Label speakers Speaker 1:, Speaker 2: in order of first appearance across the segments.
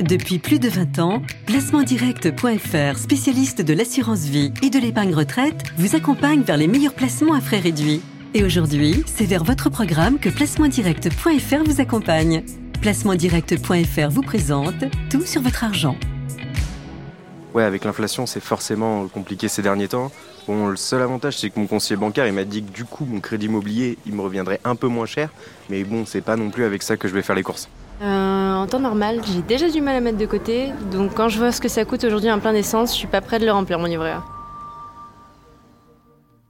Speaker 1: Depuis plus de 20 ans, placementdirect.fr, spécialiste de l'assurance vie et de l'épargne retraite, vous accompagne vers les meilleurs placements à frais réduits. Et aujourd'hui, c'est vers votre programme que placementdirect.fr vous accompagne. Placementdirect.fr vous présente tout sur votre argent.
Speaker 2: Ouais, avec l'inflation, c'est forcément compliqué ces derniers temps. Bon, le seul avantage, c'est que mon conseiller bancaire, il m'a dit que du coup, mon crédit immobilier, il me reviendrait un peu moins cher. Mais bon, c'est pas non plus avec ça que je vais faire les courses.
Speaker 3: Euh, en temps normal, j'ai déjà du mal à mettre de côté, donc quand je vois ce que ça coûte aujourd'hui un plein d'essence, je suis pas prêt de le remplir mon livret A.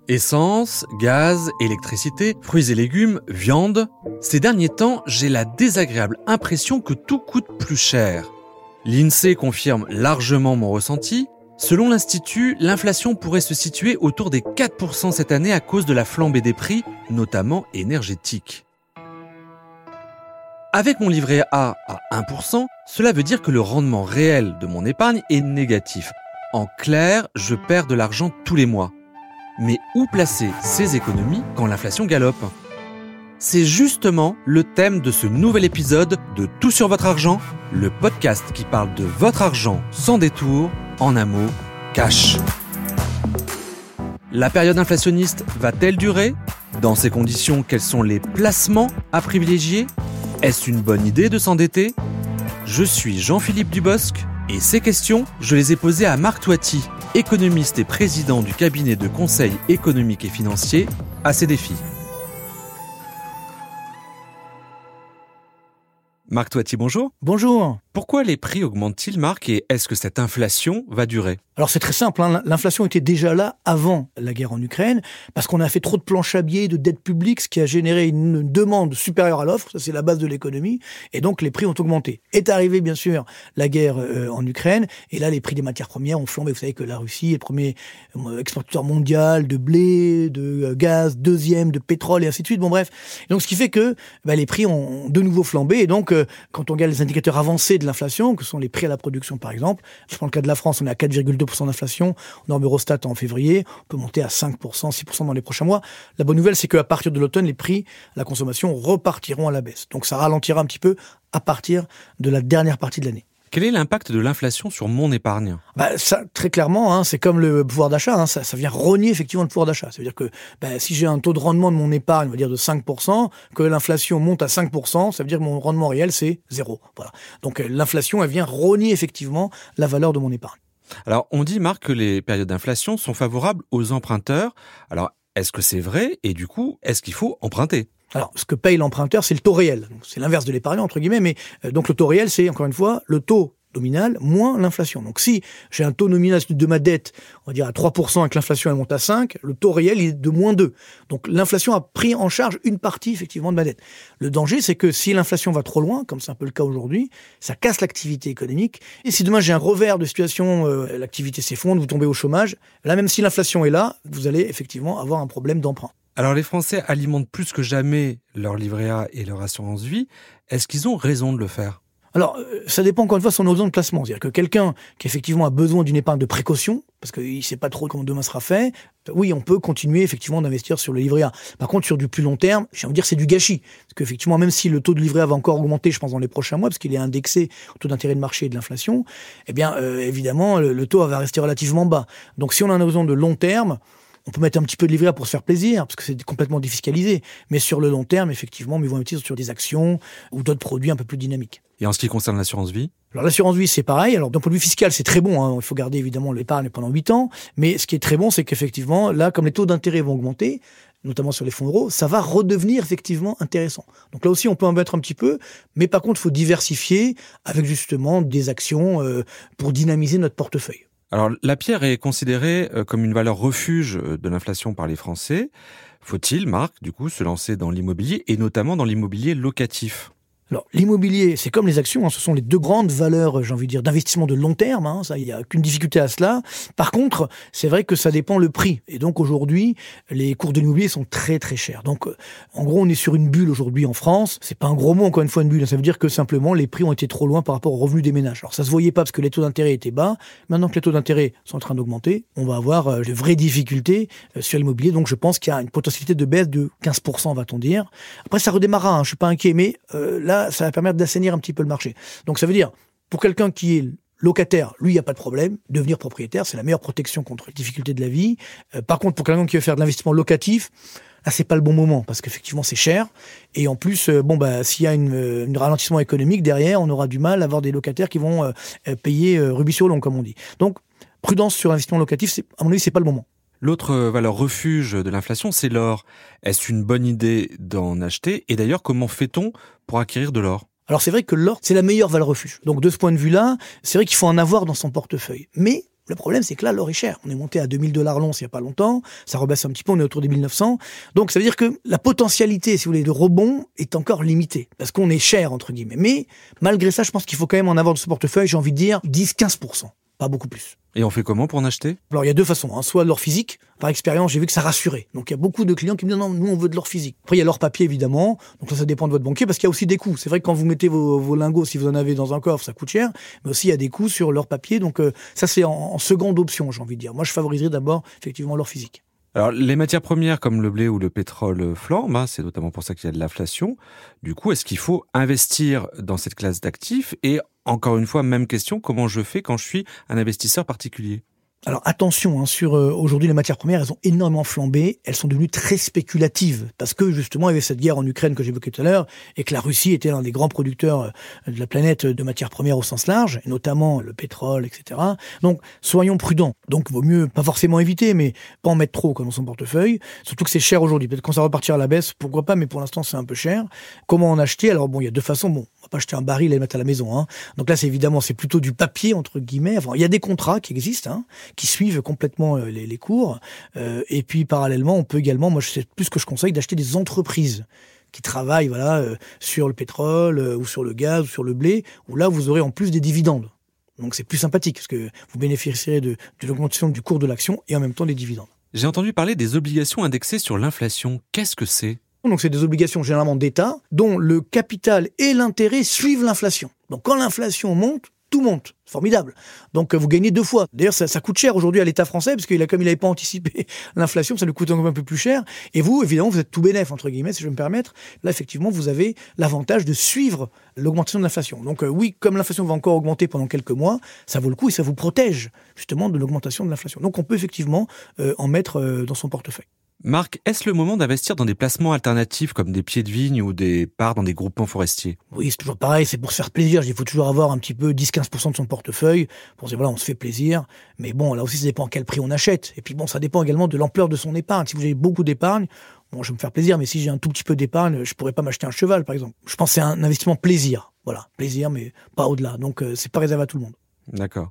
Speaker 4: Essence, gaz, électricité, fruits et légumes, viande. Ces derniers temps, j'ai la désagréable impression que tout coûte plus cher. L'INSEE confirme largement mon ressenti. Selon l'Institut, l'inflation pourrait se situer autour des 4% cette année à cause de la flambée des prix, notamment énergétiques. Avec mon livret A à 1%, cela veut dire que le rendement réel de mon épargne est négatif. En clair, je perds de l'argent tous les mois. Mais où placer ces économies quand l'inflation galope? C'est justement le thème de ce nouvel épisode de Tout sur votre argent, le podcast qui parle de votre argent sans détour, en un mot, cash. La période inflationniste va-t-elle durer? Dans ces conditions, quels sont les placements à privilégier? Est-ce une bonne idée de s'endetter? Je suis Jean-Philippe Dubosc et ces questions, je les ai posées à Marc Toiti, économiste et président du cabinet de conseil économique et financier, à ces défis. Marc Toiti, bonjour.
Speaker 5: Bonjour.
Speaker 4: Pourquoi les prix augmentent-ils, Marc, et est-ce que cette inflation va durer?
Speaker 5: Alors c'est très simple, hein. l'inflation était déjà là avant la guerre en Ukraine, parce qu'on a fait trop de planches à billets, de dettes publiques, ce qui a généré une demande supérieure à l'offre, ça c'est la base de l'économie, et donc les prix ont augmenté. Est arrivé bien sûr la guerre euh, en Ukraine, et là les prix des matières premières ont flambé. Vous savez que la Russie est premier euh, exportateur mondial de blé, de euh, gaz, deuxième de pétrole, et ainsi de suite. Bon bref, donc ce qui fait que bah, les prix ont de nouveau flambé, et donc quand on regarde les indicateurs avancés de l'inflation, que sont les prix à la production par exemple, je prends le cas de la France, on est à 4,2% d'inflation, norme Eurostat en février, on peut monter à 5%, 6% dans les prochains mois. La bonne nouvelle, c'est qu'à partir de l'automne, les prix à la consommation repartiront à la baisse. Donc ça ralentira un petit peu à partir de la dernière partie de l'année.
Speaker 4: Quel est l'impact de l'inflation sur mon épargne?
Speaker 5: Bah, ça, Très clairement, hein, c'est comme le pouvoir d'achat, hein, ça, ça, vient rogner effectivement le pouvoir d'achat. Ça veut dire que bah, si j'ai un taux de rendement de mon épargne, on va dire de 5%, que l'inflation monte à 5%, ça veut dire que mon rendement réel, c'est zéro. Voilà. Donc euh, l'inflation, elle vient rogner effectivement la valeur de mon épargne.
Speaker 4: Alors on dit, Marc, que les périodes d'inflation sont favorables aux emprunteurs. Alors est-ce que c'est vrai Et du coup, est-ce qu'il faut emprunter?
Speaker 5: Alors, ce que paye l'emprunteur, c'est le taux réel. C'est l'inverse de l'épargne, entre guillemets, mais euh, donc le taux réel, c'est encore une fois le taux nominal moins l'inflation. Donc si j'ai un taux nominal de ma dette, on va dire à 3% et que l'inflation elle monte à 5, le taux réel est de moins 2. Donc l'inflation a pris en charge une partie effectivement de ma dette. Le danger c'est que si l'inflation va trop loin, comme c'est un peu le cas aujourd'hui, ça casse l'activité économique. Et si demain j'ai un revers de situation, euh, l'activité s'effondre, vous tombez au chômage, là même si l'inflation est là, vous allez effectivement avoir un problème d'emprunt.
Speaker 4: Alors les Français alimentent plus que jamais leur livret A et leur assurance vie. Est-ce qu'ils ont raison de le faire?
Speaker 5: Alors, euh, ça dépend encore une fois de son horizon de placement. C'est-à-dire que quelqu'un qui effectivement a besoin d'une épargne de précaution, parce qu'il ne sait pas trop comment demain sera fait, oui, on peut continuer effectivement d'investir sur le livret A. Par contre, sur du plus long terme, j'ai envie de dire c'est du gâchis. Parce qu'effectivement, même si le taux de livret A va encore augmenter, je pense, dans les prochains mois, parce qu'il est indexé au taux d'intérêt de marché et de l'inflation, eh bien, euh, évidemment, le, taux va rester relativement bas. Donc, si on a un de long terme, on peut mettre un petit peu de livret pour se faire plaisir, parce que c'est complètement défiscalisé. Mais sur le long terme, effectivement, ils vont investir sur des actions ou d'autres produits un peu plus dynamiques.
Speaker 4: Et en ce qui concerne l'assurance vie?
Speaker 5: Alors l'assurance vie c'est pareil. Alors d'un point de vue fiscal c'est très bon. Hein. Il faut garder évidemment l'épargne pendant 8 ans. Mais ce qui est très bon c'est qu'effectivement là comme les taux d'intérêt vont augmenter, notamment sur les fonds euros, ça va redevenir effectivement intéressant. Donc là aussi on peut en mettre un petit peu. Mais par contre il faut diversifier avec justement des actions euh, pour dynamiser notre portefeuille.
Speaker 4: Alors la pierre est considérée euh, comme une valeur refuge euh, de l'inflation par les Français. Faut-il, Marc, du coup, se lancer dans l'immobilier et notamment dans l'immobilier locatif?
Speaker 5: Alors, l'immobilier, c'est comme les actions, hein, ce sont les deux grandes valeurs, j'ai envie de dire, d'investissement de long terme. Hein, ça, il n'y a qu'une difficulté à cela. Par contre, c'est vrai que ça dépend le prix. Et donc aujourd'hui, les cours de l'immobilier sont très très chers. Donc, euh, en gros, on est sur une bulle aujourd'hui en France. C'est pas un gros mot, encore une fois, une bulle. Ça veut dire que simplement les prix ont été trop loin par rapport aux revenus des ménages. Alors, ça se voyait pas parce que les taux d'intérêt étaient bas. Maintenant que les taux d'intérêt sont en train d'augmenter, on va avoir euh, de vraies difficultés euh, sur l'immobilier. Donc, je pense qu'il y a une potentialité de baisse de 15%, va-t-on dire. Après, ça redémarrera. Hein, je suis pas inquiet, mais là, ça va permettre d'assainir un petit peu le marché. Donc ça veut dire Pour quelqu'un qui est locataire, lui, il n'y a pas de problème. Devenir propriétaire, c'est la meilleure protection contre les difficultés de la vie. Euh, par contre, pour quelqu'un qui veut faire de l'investissement locatif, là, c'est pas le bon moment parce qu'effectivement, c'est cher. Et en plus, euh, bon, bah, s'il y a une, euh, ralentissement économique derrière, on aura du mal à avoir des locataires qui vont payer rubis sur long, comme on dit. Donc, prudence sur l'investissement locatif, à mon avis, c'est pas le moment.
Speaker 4: L'autre valeur refuge de l'inflation, c'est l'or. Est-ce une bonne idée d'en acheter? Et d'ailleurs, comment fait-on pour acquérir de l'or?
Speaker 5: Alors c'est vrai que l'or, c'est la meilleure valeur refuge. Donc de ce point de vue-là, c'est vrai qu'il faut en avoir dans son portefeuille. Mais le problème, c'est que là, l'or est cher. On est monté à 2000 dollars l'once il n'y a pas longtemps. Ça rebaisse un petit peu, on est autour des 1900. Donc ça veut dire que la potentialité, si vous voulez, de rebond est encore limitée. Parce qu'on est cher, entre guillemets. Mais malgré ça, je pense qu'il faut quand même en avoir dans ce portefeuille, j'ai envie de dire 10-15% pas beaucoup plus.
Speaker 4: Et on fait comment pour en acheter?
Speaker 5: Alors il y a deux façons, hein. soit l'or physique, par expérience j'ai vu que ça rassurait. Donc il y a beaucoup de clients qui me disent non, nous on veut de l'or physique. Après il y a l'or papier évidemment, donc là ça dépend de votre banquier parce qu'il y a aussi des coûts. C'est vrai que quand vous mettez vos, vos, lingots, si vous en avez dans un coffre, ça coûte cher, mais aussi il y a des coûts sur l'or papier, donc euh, ça c'est en, en seconde option j'ai envie de dire. Moi je favoriserais d'abord effectivement l'or physique.
Speaker 4: Alors, les matières premières comme le blé ou le pétrole flambent, hein, c'est notamment pour ça qu'il y a de l'inflation. Du coup, est-ce qu'il faut investir dans cette classe d'actifs? Et encore une fois, même question, comment je fais quand je suis un investisseur particulier?
Speaker 5: Alors attention, hein, sur euh, aujourd'hui les matières premières, elles ont énormément flambé, elles sont devenues très spéculatives parce que justement il y avait cette guerre en Ukraine que j'évoquais tout à l'heure et que la Russie était l'un des grands producteurs euh, de la planète de matières premières au sens large, et notamment le pétrole, etc. Donc soyons prudents. Donc vaut mieux pas forcément éviter, mais pas en mettre trop comme dans son portefeuille. Surtout que c'est cher aujourd'hui. Peut-être quand ça repartira à la baisse, pourquoi pas, mais pour l'instant c'est un peu cher. Comment en acheter? Alors bon, il y a deux façons. Bon, on va pas acheter un baril et le mettre à la maison. Hein. Donc là c'est évidemment c'est plutôt du papier entre guillemets. Enfin, il y a des contrats qui existent. Hein qui suivent complètement euh, les, les cours. Euh, et puis parallèlement, on peut également, moi je sais plus ce que je conseille, d'acheter des entreprises qui travaillent voilà euh, sur le pétrole euh, ou sur le gaz ou sur le blé, où là vous aurez en plus des dividendes. Donc c'est plus sympathique parce que vous bénéficierez de, de l'augmentation du cours de l'action et en même temps des dividendes.
Speaker 4: J'ai entendu parler des obligations indexées sur l'inflation. Qu'est-ce que c'est?
Speaker 5: Donc c'est des obligations généralement d'État dont le capital et l'intérêt suivent l'inflation. Donc quand l'inflation monte, tout monte. Formidable. Donc vous gagnez deux fois. D'ailleurs, ça, ça, coûte cher aujourd'hui à l'État français, parce qu'il a comme il n'avait pas anticipé l'inflation, ça lui coûte encore un peu plus cher. Et vous, évidemment, vous êtes tout bénéf, entre guillemets, si je peux me permettre. Là, effectivement, vous avez l'avantage de suivre l'augmentation de l'inflation. Donc euh, oui, comme l'inflation va encore augmenter pendant quelques mois, ça vaut le coup et ça vous protège justement de l'augmentation de l'inflation. Donc on peut effectivement euh, en mettre euh, dans son portefeuille.
Speaker 4: Marc, est-ce le moment d'investir dans des placements alternatifs comme des pieds de vigne ou des parts dans des groupements forestiers?
Speaker 5: Oui, c'est toujours pareil, c'est pour se faire plaisir. Il faut toujours avoir un petit peu 10-15% de son portefeuille pour dire voilà, on se fait plaisir. Mais bon, là aussi, ça dépend à quel prix on achète. Et puis bon, ça dépend également de l'ampleur de son épargne. Si vous avez beaucoup d'épargne, bon, je vais me faire plaisir, mais si j'ai un tout petit peu d'épargne, je pourrais pas m'acheter un cheval, par exemple. Je pense que c'est un investissement plaisir. Voilà, plaisir, mais pas au-delà. Donc, euh, c'est pas réservé à tout le monde.
Speaker 4: D'accord.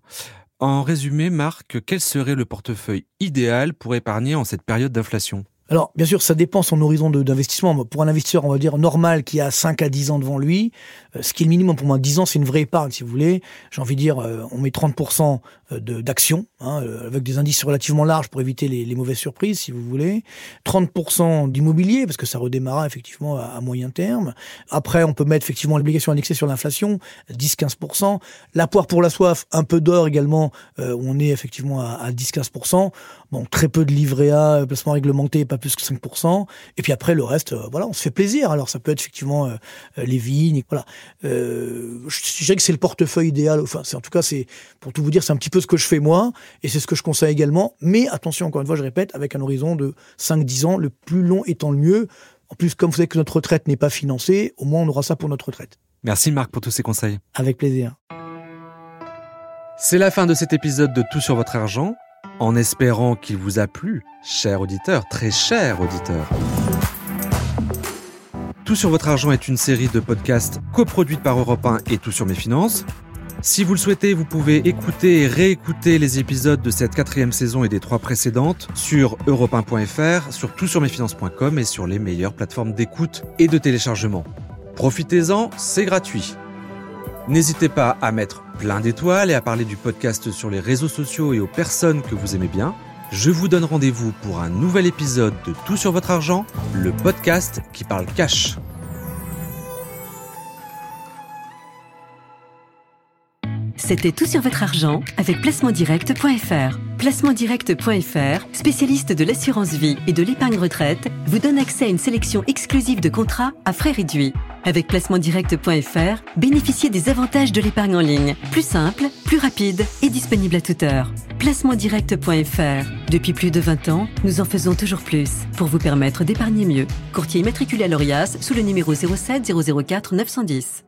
Speaker 4: En résumé, Marc, quel serait le portefeuille idéal pour épargner en cette période d'inflation?
Speaker 5: Alors, bien sûr, ça dépend son horizon d'investissement. Pour un investisseur, on va dire normal, qui a 5 à 10 ans devant lui, euh, ce qui est le minimum pour moi, 10 ans, c'est une vraie épargne, si vous voulez. J'ai envie de dire, euh, on met 30% d'actions, hein, avec des indices relativement larges pour éviter les, mauvaises surprises, si vous voulez. 30% d'immobilier, parce que ça redémarra effectivement à, moyen terme. Après, on peut mettre effectivement l'obligation indexée sur l'inflation, 10-15%. La poire pour la soif, un peu d'or également, euh, on est effectivement à 10-15%. Bon, très peu de livret A, placement réglementé, pas plus que 5%. Et puis après, le reste, euh, voilà, on se fait plaisir. Alors, ça peut être effectivement euh, les vignes, voilà. Euh, je dirais que c'est le portefeuille idéal. Enfin, c'est en tout cas, c'est pour tout vous dire, c'est un petit peu ce que je fais moi, et c'est ce que je conseille également. Mais attention, encore une fois, je répète, avec un horizon de 5-10 ans, le plus long étant le mieux. En plus, comme vous savez que notre retraite n'est pas financée, au moins on aura ça pour notre retraite.
Speaker 4: Merci Marc pour tous ces conseils.
Speaker 5: Avec plaisir.
Speaker 4: C'est la fin de cet épisode de Tout sur votre argent en espérant qu'il vous a plu, cher auditeur, très cher auditeur. Tout sur votre argent est une série de podcasts coproduite par Europe 1 et Tout sur mes finances. Si vous le souhaitez, vous pouvez écouter et réécouter les épisodes de cette quatrième saison et des trois précédentes sur europe1.fr, sur toutsurmesfinances.com et sur les meilleures plateformes d'écoute et de téléchargement. Profitez-en, c'est gratuit. N'hésitez pas à mettre plein d'étoiles et à parler du podcast sur les réseaux sociaux et aux personnes que vous aimez bien. Je vous donne rendez-vous pour un nouvel épisode de Tout sur votre argent, le podcast qui parle cash.
Speaker 1: C'était Tout sur votre argent avec placementdirect.fr. Placementdirect.fr, spécialiste de l'assurance vie et de l'épargne retraite, vous donne accès à une sélection exclusive de contrats à frais réduits Avec placementdirect.fr, bénéficiez des avantages de l'épargne en ligne. Plus simple, plus rapide et disponible à toute heure. Placementdirect.fr. Depuis plus de 20 ans, nous en faisons toujours plus pour vous permettre d'épargner mieux. Courtier immatriculé à l'ORIAS sous le numéro 07 004 910.